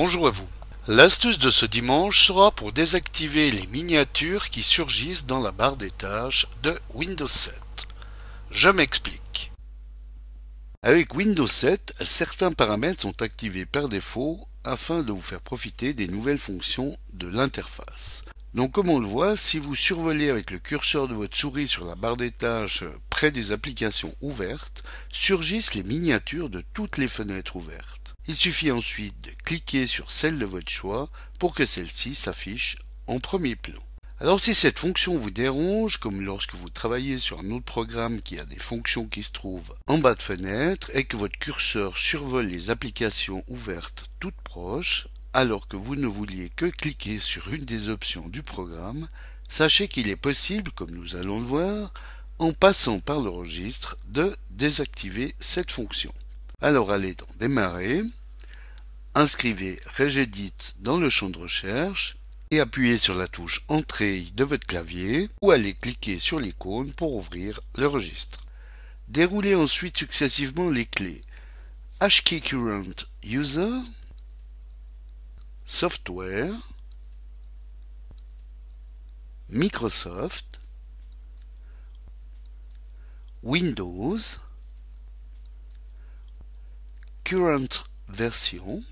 bonjour à vous. L'astuce de ce dimanche sera pour désactiver les miniatures qui surgissent dans la barre des de Windows 7. Je m'explique. Avec Windows 7, certains paramètres sont activés par défaut afin de vous faire profiter des nouvelles fonctions de l'interface. Donc comme on le voit, si vous survolez avec le curseur de votre souris sur la barre des près des applications ouvertes, surgissent les miniatures de toutes les fenêtres ouvertes. Il suffit ensuite de cliquer sur celle de votre choix pour que celle-ci s'affiche en premier plan. Alors si cette fonction vous dérange, comme lorsque vous travaillez sur un autre programme qui a des fonctions qui se trouvent en bas de fenêtre et que votre curseur survole les applications ouvertes toutes proches, alors que vous ne vouliez que cliquer sur une des options du programme, sachez qu'il est possible, comme nous allons le voir, en passant par le registre, de désactiver cette fonction. Alors allez dans Démarrer, inscrivez Regedit dans le champ de recherche et appuyez sur la touche Entrée de votre clavier ou allez cliquer sur l'icône pour ouvrir le registre. Déroulez ensuite successivement les clés HKey Current User, Software, Microsoft, Windows, Current Version,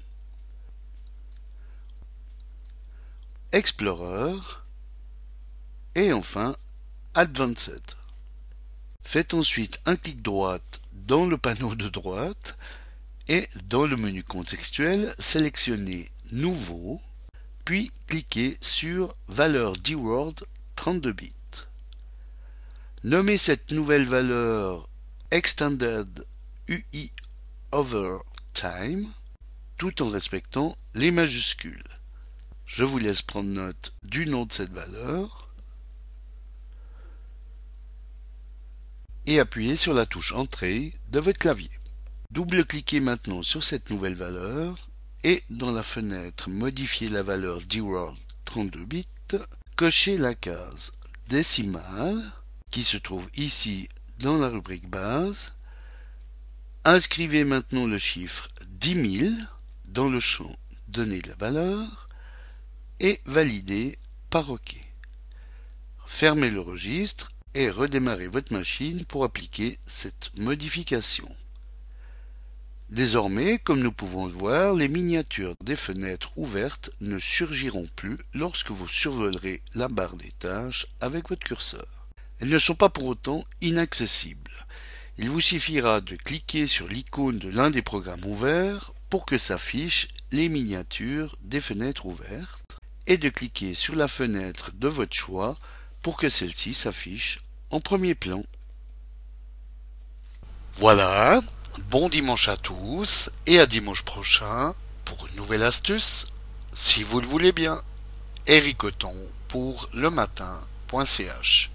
Explorer et enfin Advanced. Faites ensuite un clic droit dans le panneau de droite et dans le menu contextuel, sélectionnez Nouveau, puis cliquez sur Valeur D-Word 32 bits. Nommez cette nouvelle valeur Extended UI Over Time tout en respectant les majuscules. Je vous laisse prendre note du nom de cette valeur et appuyez sur la touche Entrée de votre clavier. Double-cliquez maintenant sur cette nouvelle valeur et dans la fenêtre Modifier la valeur D-Word 32 bits, cochez la case décimale qui se trouve ici dans la rubrique base. Inscrivez maintenant le chiffre 10 000 dans le champ Donner la valeur et validez par OK. Fermez le registre et redémarrez votre machine pour appliquer cette modification. Désormais, comme nous pouvons le voir, les miniatures des fenêtres ouvertes ne surgiront plus lorsque vous survolerez la barre des tâches avec votre curseur. Elles ne sont pas pour autant inaccessibles. Il vous suffira de cliquer sur l'icône de l'un des programmes ouverts pour que s'affichent les miniatures des fenêtres ouvertes et de cliquer sur la fenêtre de votre choix pour que celle-ci s'affiche en premier plan. Voilà, Bon dimanche à tous et à dimanche prochain pour une nouvelle astuce, si vous le voulez bien. Eric pour le matin.ch